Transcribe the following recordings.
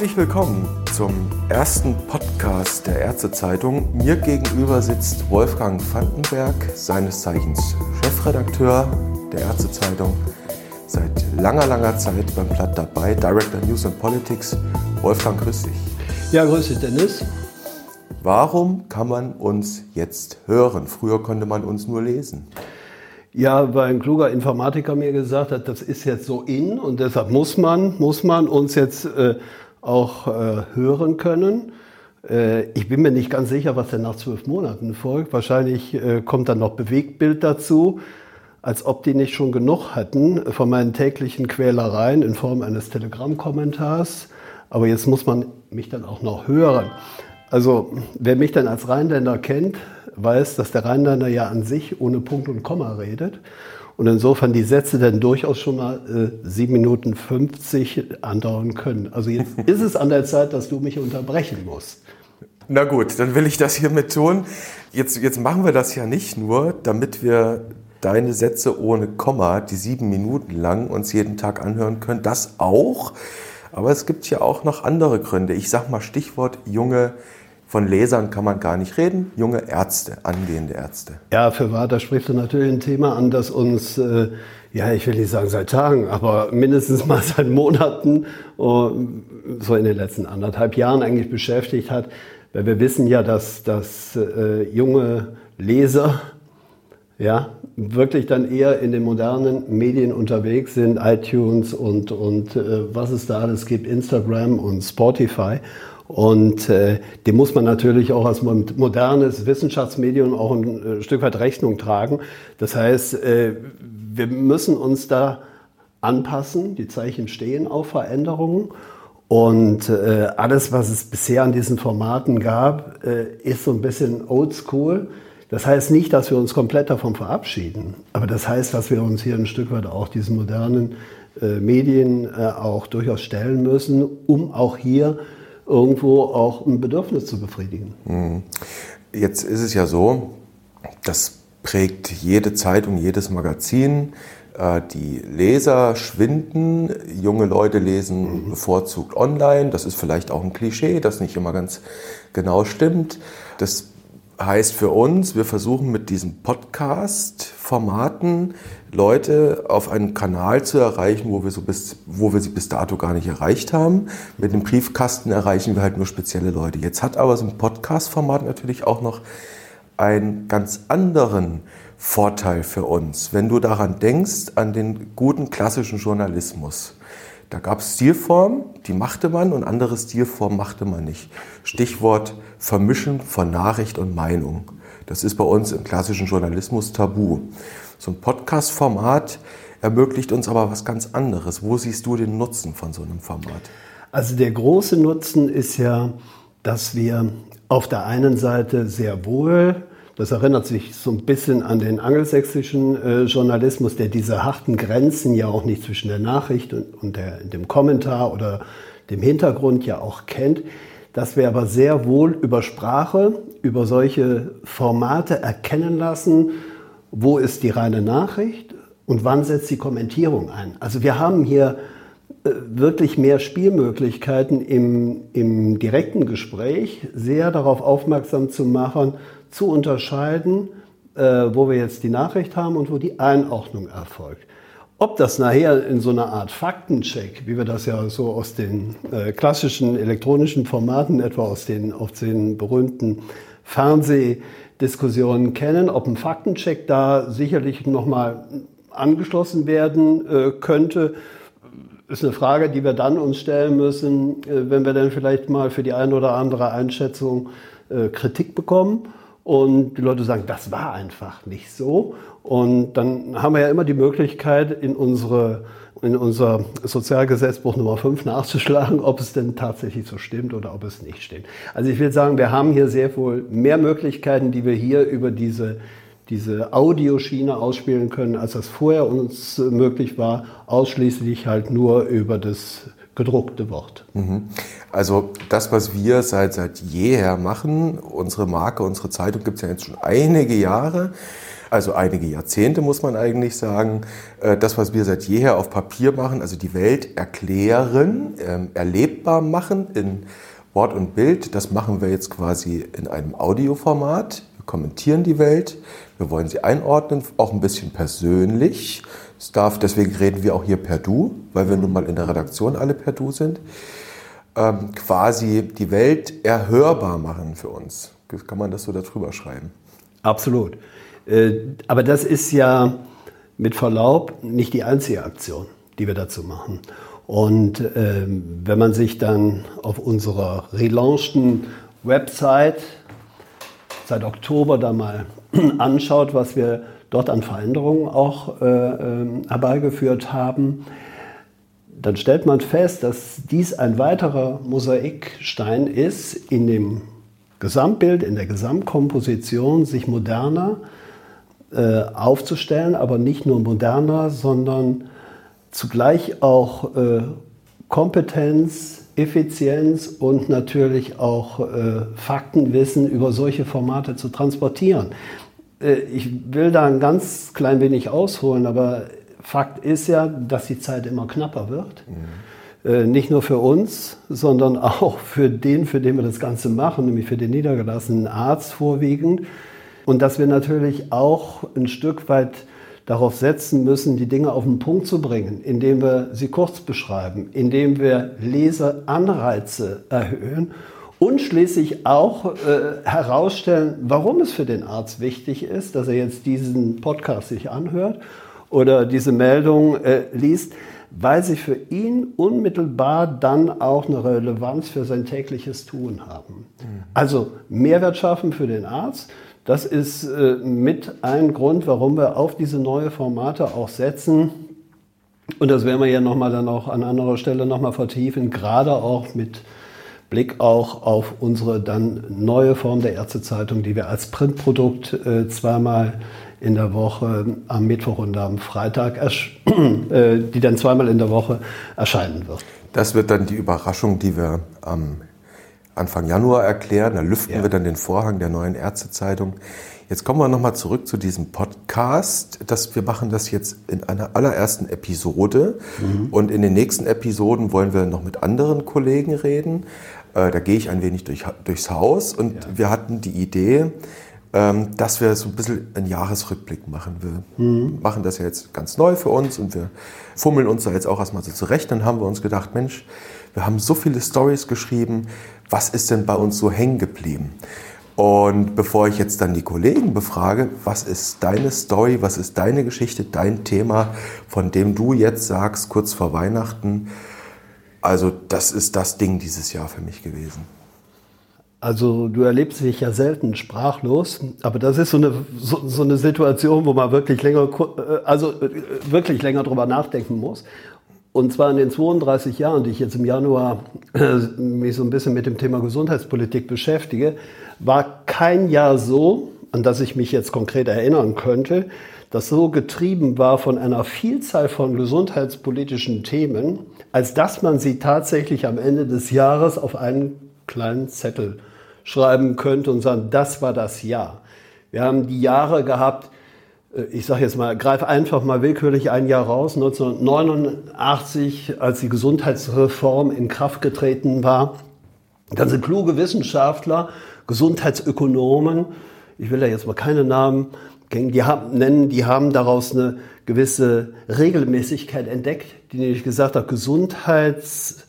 Herzlich willkommen zum ersten Podcast der Ärztezeitung. Mir gegenüber sitzt Wolfgang Vandenberg, seines Zeichens Chefredakteur der Ärztezeitung, seit langer, langer Zeit beim Blatt dabei, Director News and Politics. Wolfgang, grüß dich. Ja, grüß dich, Dennis. Warum kann man uns jetzt hören? Früher konnte man uns nur lesen. Ja, weil ein kluger Informatiker mir gesagt hat, das ist jetzt so in und deshalb muss man, muss man uns jetzt äh, auch äh, hören können. Äh, ich bin mir nicht ganz sicher, was denn nach zwölf Monaten folgt. Wahrscheinlich äh, kommt dann noch Bewegtbild dazu, als ob die nicht schon genug hatten von meinen täglichen Quälereien in Form eines Telegram-Kommentars. Aber jetzt muss man mich dann auch noch hören. Also wer mich dann als Rheinländer kennt, weiß, dass der Rheinländer ja an sich ohne Punkt und Komma redet. Und insofern die Sätze dann durchaus schon mal äh, 7 Minuten 50 andauern können. Also jetzt ist es an der Zeit, dass du mich unterbrechen musst. Na gut, dann will ich das hiermit tun. Jetzt, jetzt machen wir das ja nicht nur, damit wir deine Sätze ohne Komma, die sieben Minuten lang uns jeden Tag anhören können. Das auch. Aber es gibt ja auch noch andere Gründe. Ich sag mal Stichwort junge von Lesern kann man gar nicht reden. Junge Ärzte, angehende Ärzte. Ja, für wahr, da sprichst du natürlich ein Thema an, das uns, äh, ja, ich will nicht sagen seit Tagen, aber mindestens mal seit Monaten, uh, so in den letzten anderthalb Jahren eigentlich beschäftigt hat. Weil wir wissen ja, dass, dass äh, junge Leser, ja, wirklich dann eher in den modernen Medien unterwegs sind, iTunes und, und äh, was es da alles gibt, Instagram und Spotify. Und äh, dem muss man natürlich auch als modernes Wissenschaftsmedium auch ein äh, Stück weit Rechnung tragen. Das heißt, äh, wir müssen uns da anpassen. Die Zeichen stehen auf Veränderungen. Und äh, alles, was es bisher an diesen Formaten gab, äh, ist so ein bisschen oldschool. Das heißt nicht, dass wir uns komplett davon verabschieden, aber das heißt, dass wir uns hier ein Stück weit auch diesen modernen Medien auch durchaus stellen müssen, um auch hier irgendwo auch ein Bedürfnis zu befriedigen. Mhm. Jetzt ist es ja so, das prägt jede Zeitung, jedes Magazin. Äh, die Leser schwinden, junge Leute lesen mhm. bevorzugt online. Das ist vielleicht auch ein Klischee, das nicht immer ganz genau stimmt. Das heißt für uns, wir versuchen mit diesen Podcast-Formaten Leute auf einen Kanal zu erreichen, wo wir, so bis, wo wir sie bis dato gar nicht erreicht haben. Mit dem Briefkasten erreichen wir halt nur spezielle Leute. Jetzt hat aber so ein Podcast-Format natürlich auch noch einen ganz anderen Vorteil für uns. Wenn du daran denkst, an den guten klassischen Journalismus. Da gab es Stilformen, die machte man und andere Stilformen machte man nicht. Stichwort Vermischen von Nachricht und Meinung. Das ist bei uns im klassischen Journalismus tabu. So ein Podcast-Format ermöglicht uns aber was ganz anderes. Wo siehst du den Nutzen von so einem Format? Also der große Nutzen ist ja, dass wir auf der einen Seite sehr wohl das erinnert sich so ein bisschen an den angelsächsischen äh, Journalismus, der diese harten Grenzen ja auch nicht zwischen der Nachricht und, und der, dem Kommentar oder dem Hintergrund ja auch kennt, dass wir aber sehr wohl über Sprache, über solche Formate erkennen lassen, wo ist die reine Nachricht und wann setzt die Kommentierung ein. Also wir haben hier äh, wirklich mehr Spielmöglichkeiten im, im direkten Gespräch, sehr darauf aufmerksam zu machen, zu unterscheiden, äh, wo wir jetzt die Nachricht haben und wo die Einordnung erfolgt. Ob das nachher in so einer Art Faktencheck, wie wir das ja so aus den äh, klassischen elektronischen Formaten, etwa aus den, aus den berühmten Fernsehdiskussionen kennen, ob ein Faktencheck da sicherlich nochmal angeschlossen werden äh, könnte, ist eine Frage, die wir dann uns stellen müssen, äh, wenn wir dann vielleicht mal für die eine oder andere Einschätzung äh, Kritik bekommen und die Leute sagen, das war einfach nicht so. Und dann haben wir ja immer die Möglichkeit, in unsere in unser Sozialgesetzbuch Nummer 5 nachzuschlagen, ob es denn tatsächlich so stimmt oder ob es nicht stimmt. Also ich will sagen, wir haben hier sehr wohl mehr Möglichkeiten, die wir hier über diese, diese Audioschiene ausspielen können, als das vorher uns möglich war, ausschließlich halt nur über das gedruckte Wort. Mhm. Also das, was wir seit, seit jeher machen, unsere Marke, unsere Zeitung gibt es ja jetzt schon einige Jahre. also einige Jahrzehnte muss man eigentlich sagen, äh, das, was wir seit jeher auf Papier machen, also die Welt erklären, ähm, erlebbar machen in Wort und Bild, das machen wir jetzt quasi in einem Audioformat. Wir kommentieren die Welt, wir wollen sie einordnen, auch ein bisschen persönlich. Es darf, deswegen reden wir auch hier per Du, weil wir nun mal in der Redaktion alle per Du sind. Ähm, quasi die Welt erhörbar machen für uns. Kann man das so darüber schreiben? Absolut. Äh, aber das ist ja mit Verlaub nicht die einzige Aktion, die wir dazu machen. Und ähm, wenn man sich dann auf unserer relaunchten Website seit Oktober da mal anschaut, was wir dort an Veränderungen auch äh, äh, herbeigeführt haben, dann stellt man fest, dass dies ein weiterer Mosaikstein ist in dem Gesamtbild, in der Gesamtkomposition, sich moderner äh, aufzustellen, aber nicht nur moderner, sondern zugleich auch äh, Kompetenz, Effizienz und natürlich auch äh, Faktenwissen über solche Formate zu transportieren. Äh, ich will da ein ganz klein wenig ausholen, aber Fakt ist ja, dass die Zeit immer knapper wird. Mhm. Nicht nur für uns, sondern auch für den, für den wir das Ganze machen, nämlich für den niedergelassenen Arzt vorwiegend. Und dass wir natürlich auch ein Stück weit darauf setzen müssen, die Dinge auf den Punkt zu bringen, indem wir sie kurz beschreiben, indem wir Leseanreize erhöhen und schließlich auch äh, herausstellen, warum es für den Arzt wichtig ist, dass er jetzt diesen Podcast sich anhört oder diese Meldung äh, liest, weil sie für ihn unmittelbar dann auch eine Relevanz für sein tägliches Tun haben. Mhm. Also Mehrwert schaffen für den Arzt, das ist äh, mit ein Grund, warum wir auf diese neue Formate auch setzen. Und das werden wir ja nochmal dann auch an anderer Stelle nochmal vertiefen, gerade auch mit Blick auch auf unsere dann neue Form der Ärztezeitung, die wir als Printprodukt äh, zweimal in der Woche am Mittwoch und am Freitag, äh, die dann zweimal in der Woche erscheinen wird. Das wird dann die Überraschung, die wir am Anfang Januar erklären. Da lüften ja. wir dann den Vorhang der neuen Ärztezeitung. Jetzt kommen wir nochmal zurück zu diesem Podcast. Das, wir machen das jetzt in einer allerersten Episode. Mhm. Und in den nächsten Episoden wollen wir noch mit anderen Kollegen reden. Äh, da gehe ich ein wenig durch, durchs Haus. Und ja. wir hatten die Idee, ähm, dass wir so ein bisschen einen Jahresrückblick machen. Wir mhm. machen das ja jetzt ganz neu für uns und wir fummeln uns da jetzt auch erstmal so zurecht. Dann haben wir uns gedacht, Mensch, wir haben so viele Stories geschrieben, was ist denn bei uns so hängen geblieben? Und bevor ich jetzt dann die Kollegen befrage, was ist deine Story, was ist deine Geschichte, dein Thema, von dem du jetzt sagst, kurz vor Weihnachten, also das ist das Ding dieses Jahr für mich gewesen. Also du erlebst dich ja selten sprachlos, aber das ist so eine, so, so eine Situation, wo man wirklich länger, äh, also äh, wirklich länger drüber nachdenken muss. Und zwar in den 32 Jahren, die ich jetzt im Januar äh, mich so ein bisschen mit dem Thema Gesundheitspolitik beschäftige, war kein Jahr so, an das ich mich jetzt konkret erinnern könnte, das so getrieben war von einer Vielzahl von gesundheitspolitischen Themen, als dass man sie tatsächlich am Ende des Jahres auf einen kleinen Zettel schreiben könnte und sagen, das war das Jahr. Wir haben die Jahre gehabt, äh, ich sage jetzt mal, greife einfach mal willkürlich ein Jahr raus, 1989, als die Gesundheitsreform in Kraft getreten war. Ganze kluge Wissenschaftler, Gesundheitsökonomen, ich will da jetzt mal keine Namen die haben, nennen, die haben daraus eine gewisse Regelmäßigkeit entdeckt, die nämlich gesagt hat, Gesundheits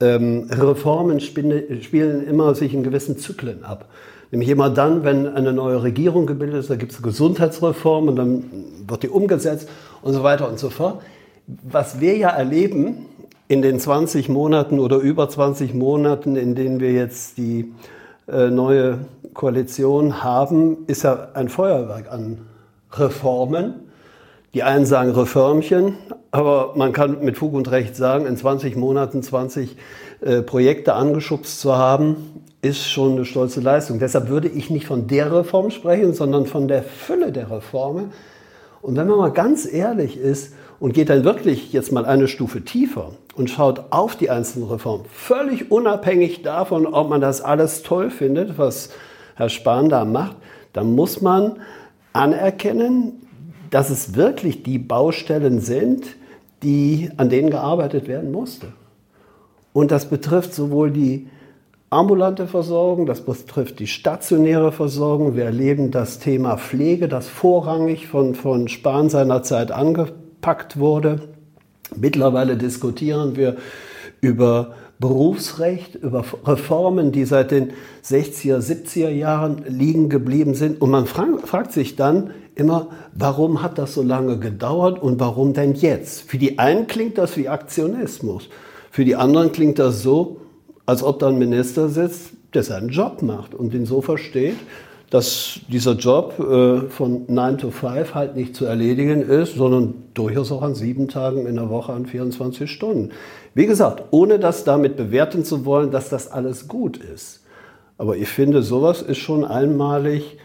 ähm, Reformen spielen immer sich in gewissen Zyklen ab. Nämlich immer dann, wenn eine neue Regierung gebildet ist, da gibt es eine Gesundheitsreform und dann wird die umgesetzt und so weiter und so fort. Was wir ja erleben in den 20 Monaten oder über 20 Monaten, in denen wir jetzt die neue Koalition haben, ist ja ein Feuerwerk an Reformen. Die einen sagen Reformchen, aber man kann mit Fug und Recht sagen, in 20 Monaten 20 äh, Projekte angeschubst zu haben, ist schon eine stolze Leistung. Deshalb würde ich nicht von der Reform sprechen, sondern von der Fülle der Reformen. Und wenn man mal ganz ehrlich ist und geht dann wirklich jetzt mal eine Stufe tiefer und schaut auf die einzelnen Reformen, völlig unabhängig davon, ob man das alles toll findet, was Herr Spahn da macht, dann muss man anerkennen, dass es wirklich die Baustellen sind, die, an denen gearbeitet werden musste. Und das betrifft sowohl die ambulante Versorgung, das betrifft die stationäre Versorgung. Wir erleben das Thema Pflege, das vorrangig von, von Spahn seinerzeit angepackt wurde. Mittlerweile diskutieren wir über Berufsrecht, über Reformen, die seit den 60er, 70er Jahren liegen geblieben sind. Und man fragt sich dann immer, warum hat das so lange gedauert und warum denn jetzt? Für die einen klingt das wie Aktionismus. Für die anderen klingt das so, als ob da ein Minister sitzt, der seinen Job macht und den so versteht, dass dieser Job äh, von 9 to 5 halt nicht zu erledigen ist, sondern durchaus auch an sieben Tagen in der Woche an 24 Stunden. Wie gesagt, ohne das damit bewerten zu wollen, dass das alles gut ist. Aber ich finde, sowas ist schon einmalig,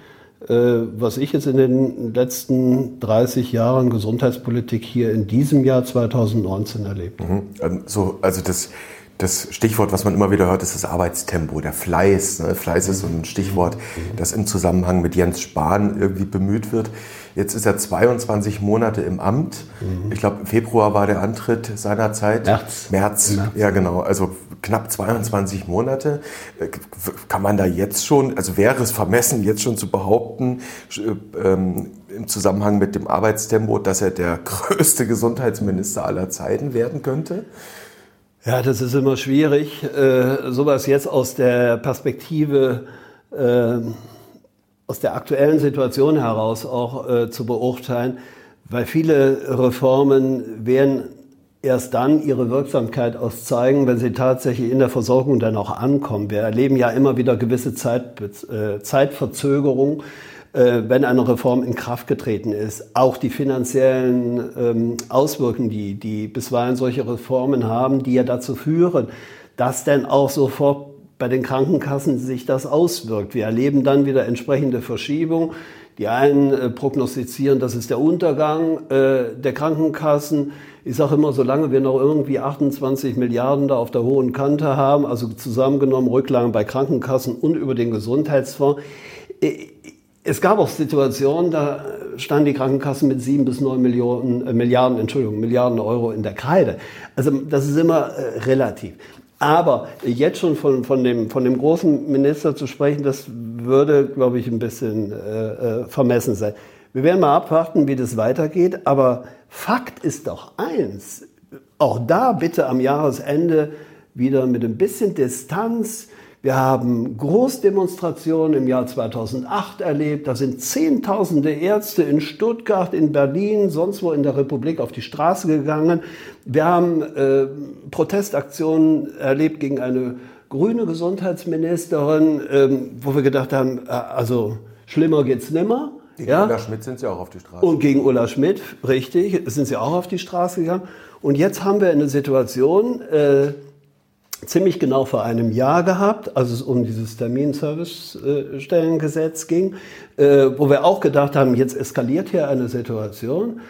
äh, was ich jetzt in den letzten 30 Jahren Gesundheitspolitik hier in diesem Jahr 2019 erlebt habe. Mhm. So, also das das Stichwort, was man immer wieder hört, ist das Arbeitstempo, der Fleiß. Ne? Fleiß ist so ein Stichwort, das im Zusammenhang mit Jens Spahn irgendwie bemüht wird. Jetzt ist er 22 Monate im Amt. Mhm. Ich glaube, Februar war der Antritt seiner Zeit. März. März. März. Ja, genau. Also knapp 22 Monate. Äh, kann man da jetzt schon, also wäre es vermessen, jetzt schon zu behaupten, ähm, im Zusammenhang mit dem Arbeitstempo, dass er der größte Gesundheitsminister aller Zeiten werden könnte? Ja, das ist immer schwierig, äh, sowas jetzt aus der Perspektive, äh, aus der aktuellen Situation heraus auch äh, zu beurteilen, weil viele Reformen werden erst dann ihre Wirksamkeit auszeigen, wenn sie tatsächlich in der Versorgung dann auch ankommen. Wir erleben ja immer wieder gewisse Zeit, äh, Zeitverzögerung wenn eine Reform in Kraft getreten ist. Auch die finanziellen ähm, Auswirkungen, die, die bisweilen solche Reformen haben, die ja dazu führen, dass dann auch sofort bei den Krankenkassen sich das auswirkt. Wir erleben dann wieder entsprechende Verschiebungen. Die einen äh, prognostizieren, das ist der Untergang äh, der Krankenkassen. Ich sage immer, solange wir noch irgendwie 28 Milliarden da auf der hohen Kante haben, also zusammengenommen Rücklagen bei Krankenkassen und über den Gesundheitsfonds, äh, es gab auch Situationen, da standen die Krankenkassen mit sieben bis neun Millionen, äh, Milliarden, Entschuldigung, Milliarden Euro in der Kreide. Also das ist immer äh, relativ. Aber jetzt schon von, von, dem, von dem großen Minister zu sprechen, das würde, glaube ich, ein bisschen äh, äh, vermessen sein. Wir werden mal abwarten, wie das weitergeht. Aber Fakt ist doch eins, auch da bitte am Jahresende wieder mit ein bisschen Distanz wir haben Großdemonstrationen im Jahr 2008 erlebt. Da sind Zehntausende Ärzte in Stuttgart, in Berlin, sonst wo in der Republik auf die Straße gegangen. Wir haben äh, Protestaktionen erlebt gegen eine grüne Gesundheitsministerin, ähm, wo wir gedacht haben, äh, also schlimmer geht's nimmer. Gegen ja? Ulla Schmidt sind sie auch auf die Straße. Und gegen Ulla Schmidt, richtig, sind sie auch auf die Straße gegangen. Und jetzt haben wir eine Situation, äh, ziemlich genau vor einem Jahr gehabt, als es um dieses Terminservice-Stellengesetz ging, äh, wo wir auch gedacht haben, jetzt eskaliert hier eine Situation.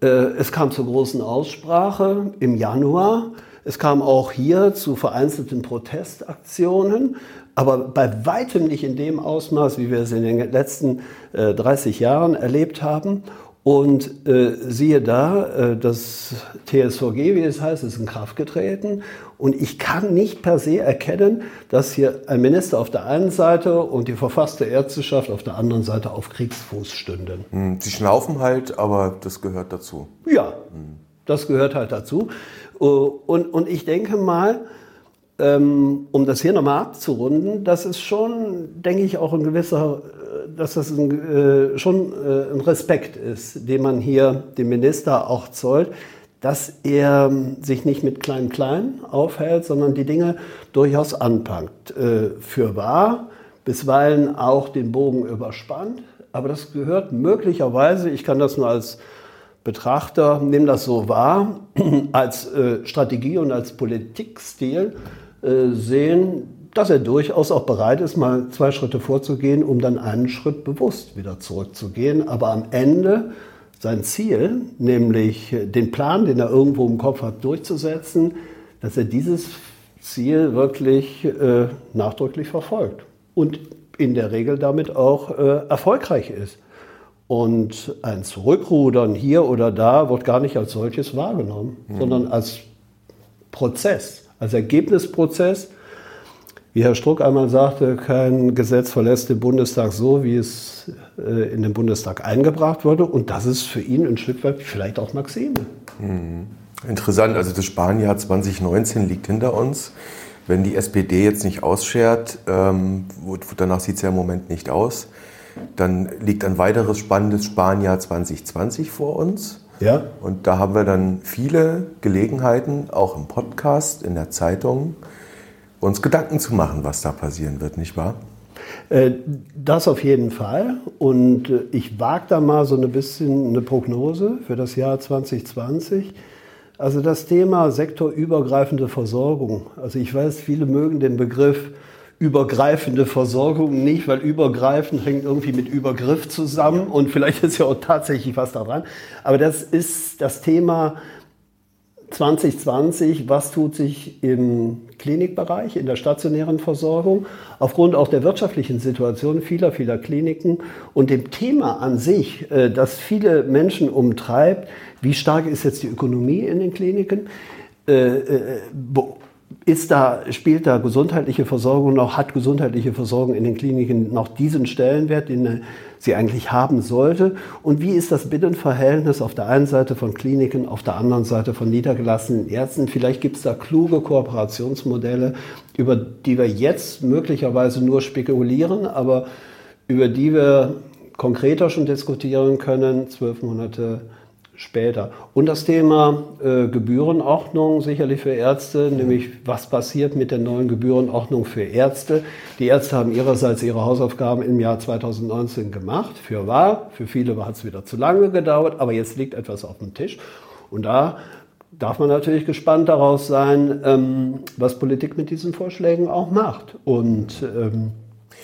Äh, es kam zur großen Aussprache im Januar. Es kam auch hier zu vereinzelten Protestaktionen, aber bei weitem nicht in dem Ausmaß, wie wir es in den letzten 30 Jahren erlebt haben. Und äh, siehe da, äh, das TSVG, wie es heißt, ist in Kraft getreten. Und ich kann nicht per se erkennen, dass hier ein Minister auf der einen Seite und die verfasste Ärzteschaft auf der anderen Seite auf Kriegsfuß stünden. Hm, sie schnaufen halt, aber das gehört dazu. Ja, das gehört halt dazu. Äh, und, und ich denke mal, ähm, um das hier nochmal abzurunden, das ist schon, denke ich, auch ein gewisser dass das ein, äh, schon äh, ein Respekt ist, den man hier dem Minister auch zollt, dass er ähm, sich nicht mit Klein-Klein aufhält, sondern die Dinge durchaus anpackt. Äh, für wahr, bisweilen auch den Bogen überspannt, aber das gehört möglicherweise, ich kann das nur als Betrachter, nehme das so wahr, als äh, Strategie und als Politikstil äh, sehen, dass er durchaus auch bereit ist, mal zwei Schritte vorzugehen, um dann einen Schritt bewusst wieder zurückzugehen. Aber am Ende sein Ziel, nämlich den Plan, den er irgendwo im Kopf hat, durchzusetzen, dass er dieses Ziel wirklich äh, nachdrücklich verfolgt und in der Regel damit auch äh, erfolgreich ist. Und ein Zurückrudern hier oder da wird gar nicht als solches wahrgenommen, mhm. sondern als Prozess, als Ergebnisprozess. Wie Herr Struck einmal sagte, kein Gesetz verlässt den Bundestag so, wie es äh, in den Bundestag eingebracht wurde. Und das ist für ihn ein Stück weit vielleicht auch Maxime. Mhm. Interessant, also das Spanjahr 2019 liegt hinter uns. Wenn die SPD jetzt nicht ausschert, ähm, danach sieht es ja im Moment nicht aus, dann liegt ein weiteres spannendes Spanjahr 2020 vor uns. Ja. Und da haben wir dann viele Gelegenheiten, auch im Podcast, in der Zeitung, uns Gedanken zu machen, was da passieren wird, nicht wahr? Äh, das auf jeden Fall. Und äh, ich wage da mal so ein bisschen eine Prognose für das Jahr 2020. Also das Thema sektorübergreifende Versorgung. Also ich weiß, viele mögen den Begriff übergreifende Versorgung nicht, weil übergreifend hängt irgendwie mit Übergriff zusammen und vielleicht ist ja auch tatsächlich was daran. Aber das ist das Thema 2020, was tut sich im Klinikbereich, in der stationären Versorgung, aufgrund auch der wirtschaftlichen Situation vieler, vieler Kliniken und dem Thema an sich, äh, das viele Menschen umtreibt, wie stark ist jetzt die Ökonomie in den Kliniken, äh, äh, ist da, spielt da gesundheitliche Versorgung noch, hat gesundheitliche Versorgung in den Kliniken noch diesen Stellenwert, den sie eigentlich haben sollte? Und wie ist das Binnenverhältnis auf der einen Seite von Kliniken, auf der anderen Seite von niedergelassenen Ärzten? Vielleicht gibt es da kluge Kooperationsmodelle, über die wir jetzt möglicherweise nur spekulieren, aber über die wir konkreter schon diskutieren können, zwölf Monate später. Und das Thema äh, Gebührenordnung sicherlich für Ärzte, nämlich was passiert mit der neuen Gebührenordnung für Ärzte. Die Ärzte haben ihrerseits ihre Hausaufgaben im Jahr 2019 gemacht, für wahr. Für viele hat es wieder zu lange gedauert, aber jetzt liegt etwas auf dem Tisch. Und da darf man natürlich gespannt daraus sein, ähm, was Politik mit diesen Vorschlägen auch macht. Und ähm,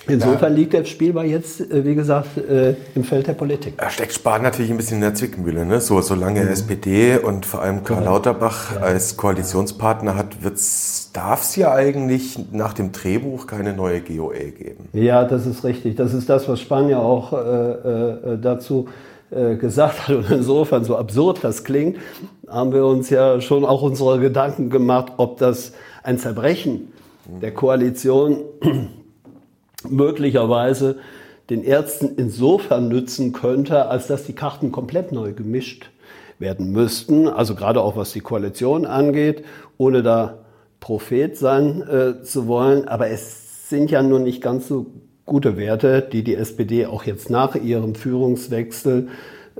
Insofern liegt der Spielball jetzt, äh, wie gesagt, äh, im Feld der Politik. Da steckt Spahn natürlich ein bisschen in der Zwickmühle. Ne? So, solange mhm. SPD und vor allem Karl Lauterbach ja. als Koalitionspartner hat, darf es ja eigentlich nach dem Drehbuch keine neue GOE geben. Ja, das ist richtig. Das ist das, was Spahn ja auch äh, äh, dazu äh, gesagt hat. Und insofern, so absurd das klingt, haben wir uns ja schon auch unsere Gedanken gemacht, ob das ein Zerbrechen der Koalition möglicherweise den Ärzten insofern nützen könnte, als dass die Karten komplett neu gemischt werden müssten. Also gerade auch was die Koalition angeht, ohne da Prophet sein äh, zu wollen. Aber es sind ja nun nicht ganz so gute Werte, die die SPD auch jetzt nach ihrem Führungswechsel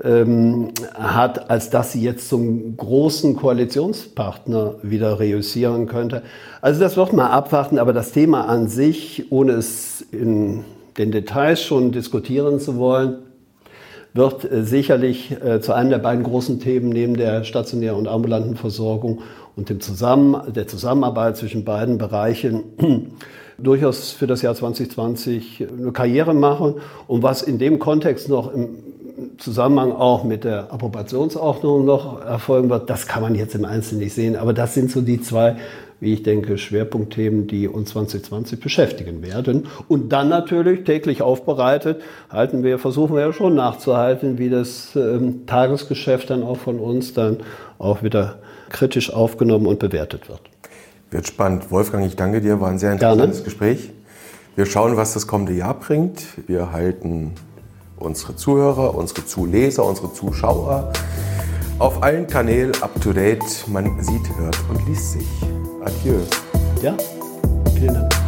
ähm, hat, als dass sie jetzt zum großen Koalitionspartner wieder reüssieren könnte. Also das wird man abwarten, aber das Thema an sich, ohne es in den Details schon diskutieren zu wollen, wird äh, sicherlich äh, zu einem der beiden großen Themen neben der stationären und ambulanten Versorgung und dem Zusammen der Zusammenarbeit zwischen beiden Bereichen durchaus für das Jahr 2020 eine Karriere machen. Und was in dem Kontext noch im Zusammenhang auch mit der Approbationsordnung noch erfolgen wird, das kann man jetzt im Einzelnen nicht sehen. Aber das sind so die zwei, wie ich denke, Schwerpunktthemen, die uns 2020 beschäftigen werden. Und dann natürlich täglich aufbereitet, halten wir, versuchen wir ja schon nachzuhalten, wie das ähm, Tagesgeschäft dann auch von uns dann auch wieder kritisch aufgenommen und bewertet wird. Wird spannend. Wolfgang, ich danke dir, war ein sehr interessantes Gerne. Gespräch. Wir schauen, was das kommende Jahr bringt. Wir halten unsere Zuhörer, unsere Zuleser, unsere Zuschauer auf allen Kanälen up to date. Man sieht, hört und liest sich. Adieu. Ja, vielen Dank.